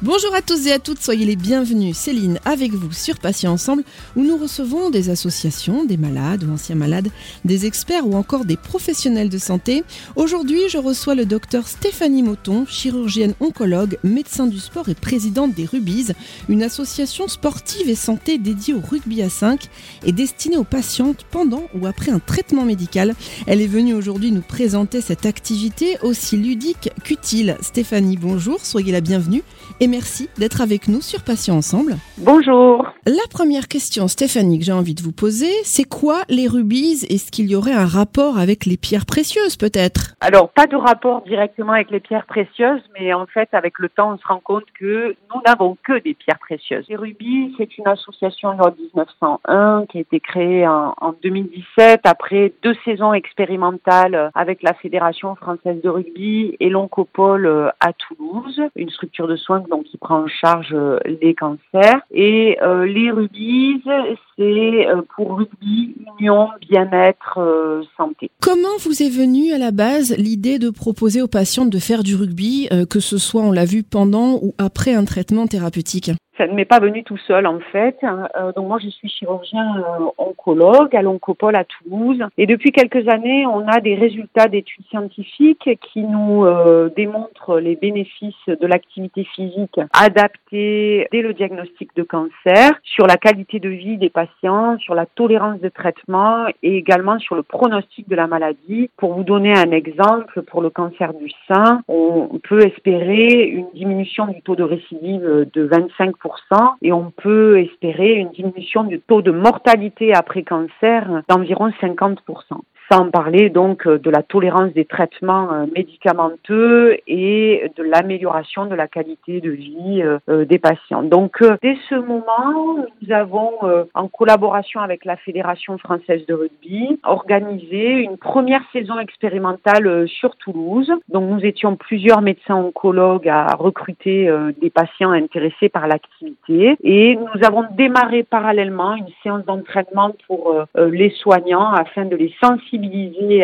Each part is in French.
Bonjour à tous et à toutes, soyez les bienvenus. Céline avec vous sur Patients Ensemble où nous recevons des associations, des malades ou anciens malades, des experts ou encore des professionnels de santé. Aujourd'hui, je reçois le docteur Stéphanie Moton, chirurgienne oncologue, médecin du sport et présidente des Rubies, une association sportive et santé dédiée au rugby à 5 et destinée aux patientes pendant ou après un traitement médical. Elle est venue aujourd'hui nous présenter cette activité aussi ludique qu'utile. Stéphanie, bonjour, soyez la bienvenue merci d'être avec nous sur Patients Ensemble. Bonjour. La première question, Stéphanie, que j'ai envie de vous poser, c'est quoi les rubis? Est-ce qu'il y aurait un rapport avec les pierres précieuses peut-être? Alors, pas de rapport directement avec les pierres précieuses, mais en fait, avec le temps, on se rend compte que nous n'avons que des pierres précieuses. Les rubis, c'est une association loi 1901 qui a été créée en, en 2017 après deux saisons expérimentales avec la Fédération française de rugby et l'Oncopole à Toulouse, une structure de soins qui prend en charge euh, les cancers. Et euh, les rubis, c'est euh, pour rugby, union, bien-être, santé. Comment vous est venue à la base l'idée de proposer aux patientes de faire du rugby, que ce soit, on l'a vu, pendant ou après un traitement thérapeutique? Ça ne m'est pas venu tout seul en fait. Euh, donc moi je suis chirurgien euh, oncologue à l'Oncopole à Toulouse et depuis quelques années on a des résultats d'études scientifiques qui nous euh, démontrent les bénéfices de l'activité physique adaptée dès le diagnostic de cancer, sur la qualité de vie des patients, sur la tolérance de traitement et également sur le pronostic de la maladie. Pour vous donner un exemple, pour le cancer du sein, on peut espérer une diminution du taux de récidive de 25 et on peut espérer une diminution du taux de mortalité après cancer d'environ 50 sans parler donc euh, de la tolérance des traitements euh, médicamenteux et de l'amélioration de la qualité de vie euh, des patients. Donc dès ce moment, nous avons en collaboration avec la Fédération française de rugby organisé une première saison expérimentale sur Toulouse. Donc nous étions plusieurs médecins oncologues à recruter des patients intéressés par l'activité et nous avons démarré parallèlement une séance d'entraînement pour les soignants afin de les sensibiliser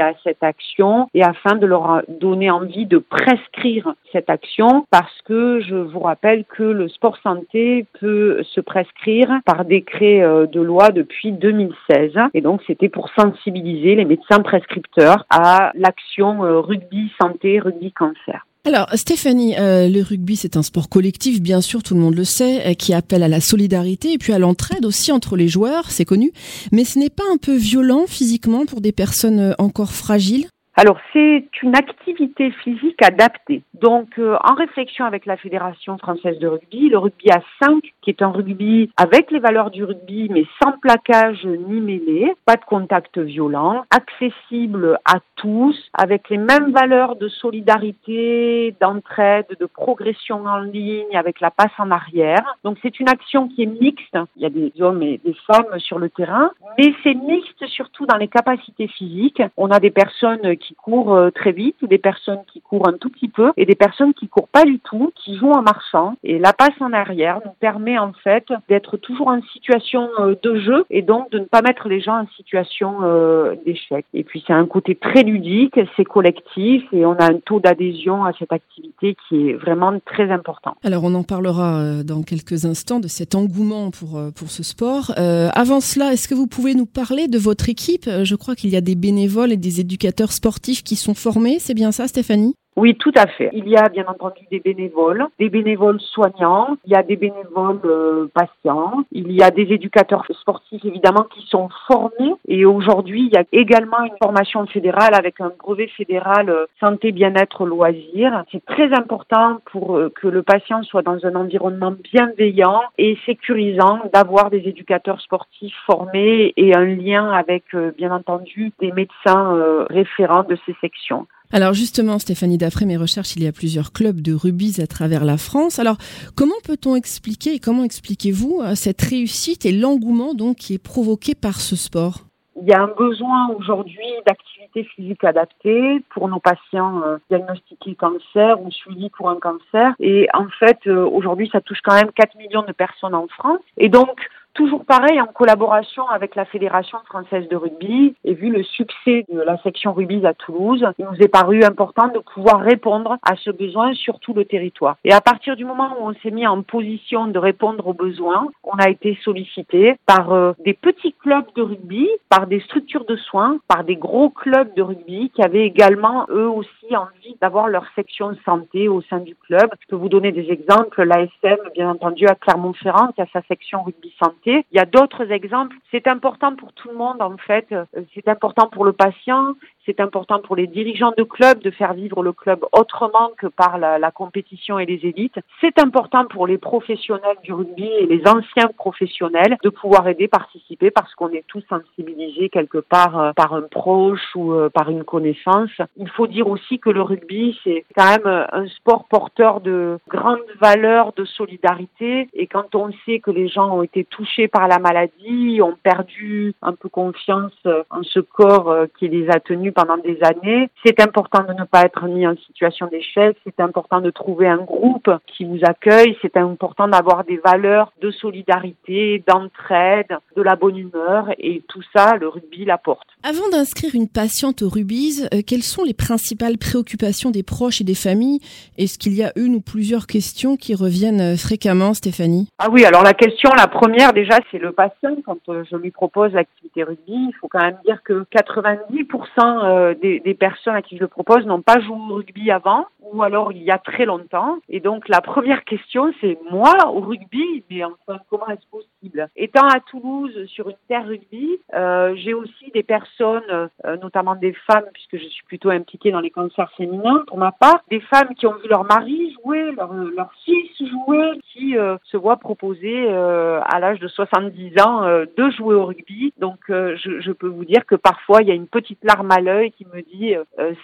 à cette action et afin de leur donner envie de prescrire cette action parce que je vous rappelle que le sport santé peut se prescrire par décret euh, de loi depuis 2016 et donc c'était pour sensibiliser les médecins prescripteurs à l'action euh, rugby santé, rugby cancer. Alors Stéphanie, euh, le rugby c'est un sport collectif, bien sûr, tout le monde le sait, euh, qui appelle à la solidarité et puis à l'entraide aussi entre les joueurs, c'est connu. Mais ce n'est pas un peu violent physiquement pour des personnes euh, encore fragiles? Alors c'est une activité physique adaptée. Donc euh, en réflexion avec la Fédération française de rugby, le rugby à 5, qui est un rugby avec les valeurs du rugby mais sans plaquage ni mêlée, pas de contact violent, accessible à tous, avec les mêmes valeurs de solidarité, d'entraide, de progression en ligne, avec la passe en arrière. Donc c'est une action qui est mixte. Il y a des hommes et des femmes sur le terrain, mais c'est mixte surtout dans les capacités physiques. On a des personnes courent euh, très vite, des personnes qui courent un tout petit peu et des personnes qui courent pas du tout, qui jouent en marchant. Et la passe en arrière nous permet en fait d'être toujours en situation euh, de jeu et donc de ne pas mettre les gens en situation euh, d'échec. Et puis c'est un côté très ludique, c'est collectif et on a un taux d'adhésion à cette activité qui est vraiment très important. Alors on en parlera dans quelques instants de cet engouement pour, pour ce sport. Avant cela, est-ce que vous pouvez nous parler de votre équipe? Je crois qu'il y a des bénévoles et des éducateurs sportifs qui sont formés, c'est bien ça Stéphanie? Oui, tout à fait. Il y a bien entendu des bénévoles, des bénévoles soignants, il y a des bénévoles euh, patients, il y a des éducateurs sportifs évidemment qui sont formés et aujourd'hui il y a également une formation fédérale avec un brevet fédéral euh, santé, bien-être, loisirs. C'est très important pour euh, que le patient soit dans un environnement bienveillant et sécurisant d'avoir des éducateurs sportifs formés et un lien avec bien entendu des médecins référents de ces sections. Alors justement, Stéphanie, d'après mes recherches, il y a plusieurs clubs de rubis à travers la France. Alors comment peut-on expliquer et comment expliquez-vous euh, cette réussite et l'engouement donc qui est provoqué par ce sport? Il y a un besoin aujourd'hui d'activité physique adaptée pour nos patients euh, diagnostiqués cancer ou suivis pour un cancer. Et en fait, euh, aujourd'hui, ça touche quand même 4 millions de personnes en France. Et donc, toujours pareil en collaboration avec la Fédération française de rugby et vu le succès de la section rugby à Toulouse, il nous est paru important de pouvoir répondre à ce besoin sur tout le territoire. Et à partir du moment où on s'est mis en position de répondre aux besoins, on a été sollicité par euh, des petits clubs de rugby, par des structures de soins, par des gros clubs de rugby qui avaient également eux aussi envie d'avoir leur section santé au sein du club. Je peux vous donner des exemples. L'ASM, bien entendu, à Clermont-Ferrand, qui a sa section rugby santé. Il y a d'autres exemples. C'est important pour tout le monde, en fait. Euh, c'est important pour le patient. C'est important pour les dirigeants de club de faire vivre le club autrement que par la, la compétition et les élites. C'est important pour les professionnels du rugby et les anciens professionnels de pouvoir aider, participer parce qu'on est tous sensibilisés quelque part euh, par un proche ou euh, par une connaissance. Il faut dire aussi que le rugby, c'est quand même euh, un sport porteur de grandes valeurs de solidarité et quand on sait que les gens ont été touchés par la maladie, ont perdu un peu confiance en ce corps qui les a tenus pendant des années. C'est important de ne pas être mis en situation d'échec. C'est important de trouver un groupe qui vous accueille. C'est important d'avoir des valeurs de solidarité, d'entraide, de la bonne humeur. Et tout ça, le rugby l'apporte. Avant d'inscrire une patiente au rubis, euh, quelles sont les principales préoccupations des proches et des familles? Est-ce qu'il y a une ou plusieurs questions qui reviennent euh, fréquemment, Stéphanie? Ah oui, alors la question, la première déjà, c'est le patient. Quand euh, je lui propose l'activité rugby, il faut quand même dire que 90% euh, des, personnes à qui je le propose n'ont pas joué au rugby avant ou alors il y a très longtemps. Et donc la première question, c'est moi au rugby, mais enfin comment est-ce possible? Étant à Toulouse sur une terre rugby, euh, j'ai aussi des personnes, euh, notamment des femmes, puisque je suis plutôt impliquée dans les cancers féminins pour ma part, des femmes qui ont vu leur mari jouer, leur, leur fils jouer, qui se voient proposer à l'âge de 70 ans de jouer au rugby. Donc je, je, peux vous dire que parfois il y a une petite larme à l'œil qui me dit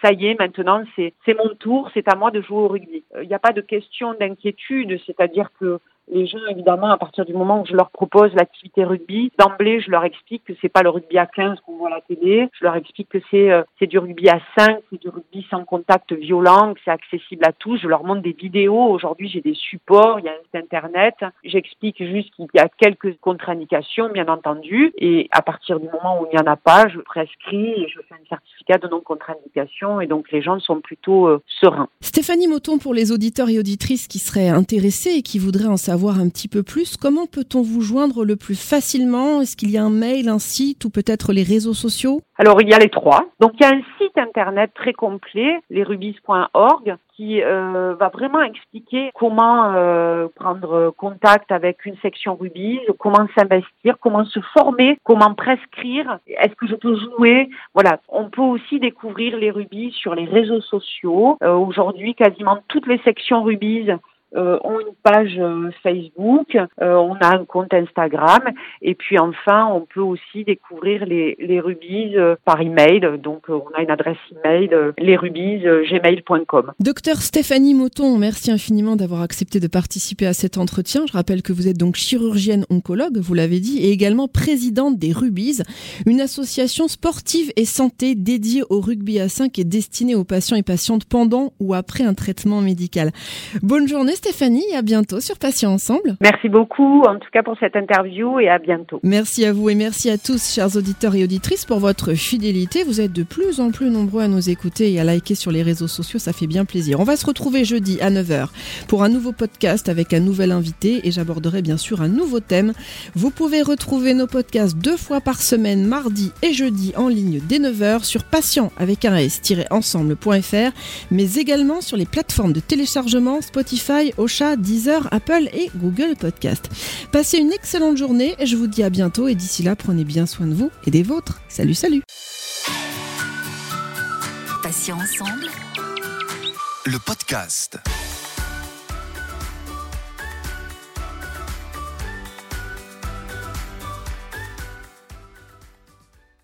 ça y est, maintenant c'est mon tour, c'est à moi de jouer au rugby. Il n'y a pas de question d'inquiétude, c'est-à-dire que les gens, évidemment, à partir du moment où je leur propose l'activité rugby, d'emblée, je leur explique que c'est pas le rugby à 15 qu'on voit à la télé. Je leur explique que c'est euh, du rugby à 5, c'est du rugby sans contact violent, que c'est accessible à tous. Je leur montre des vidéos. Aujourd'hui, j'ai des supports, il y a un site internet. J'explique juste qu'il y a quelques contre-indications, bien entendu. Et à partir du moment où il n'y en a pas, je prescris et je fais un certificat de non-contre-indication. Et donc, les gens sont plutôt euh, sereins. Stéphanie Moton, pour les auditeurs et auditrices qui seraient intéressés et qui voudraient en savoir un petit peu plus, comment peut-on vous joindre le plus facilement? Est-ce qu'il y a un mail, un site ou peut-être les réseaux sociaux? Alors il y a les trois. Donc il y a un site internet très complet, lesrubis.org, qui euh, va vraiment expliquer comment euh, prendre contact avec une section rubis, comment s'investir, comment se former, comment prescrire, est-ce que je peux jouer? Voilà, on peut aussi découvrir les rubis sur les réseaux sociaux. Euh, Aujourd'hui, quasiment toutes les sections rubis euh, ont une page euh, Facebook, euh, on a un compte Instagram, et puis enfin, on peut aussi découvrir les, les rubis par email. Donc, on a une adresse email, lesrubis@gmail.com. Docteur Stéphanie Moton, merci infiniment d'avoir accepté de participer à cet entretien. Je rappelle que vous êtes donc chirurgienne oncologue, vous l'avez dit, et également présidente des Rubis, une association sportive et santé dédiée au rugby à 5 et destinée aux patients et patientes pendant ou après un traitement médical. Bonne journée Stéphanie à bientôt sur Patients Ensemble. Merci beaucoup en tout cas pour cette interview et à bientôt. Merci à vous et merci à tous chers auditeurs et auditrices pour votre fidélité. Vous êtes de plus en plus nombreux à nous écouter et à liker sur les réseaux sociaux, ça fait bien plaisir. On va se retrouver jeudi à 9h pour un nouveau podcast avec un nouvel invité et j'aborderai bien sûr un nouveau thème. Vous pouvez retrouver nos podcasts deux fois par semaine, mardi et jeudi en ligne dès 9h sur patient avec un s-ensemble.fr mais également sur les plateformes de téléchargement Spotify, Ocha, Deezer, Apple et Google Podcast. Passez une excellente journée je vous dis à bientôt et d'ici là prenez bien soin de vous et des vôtres. Salut salut Patients ensemble. Le podcast.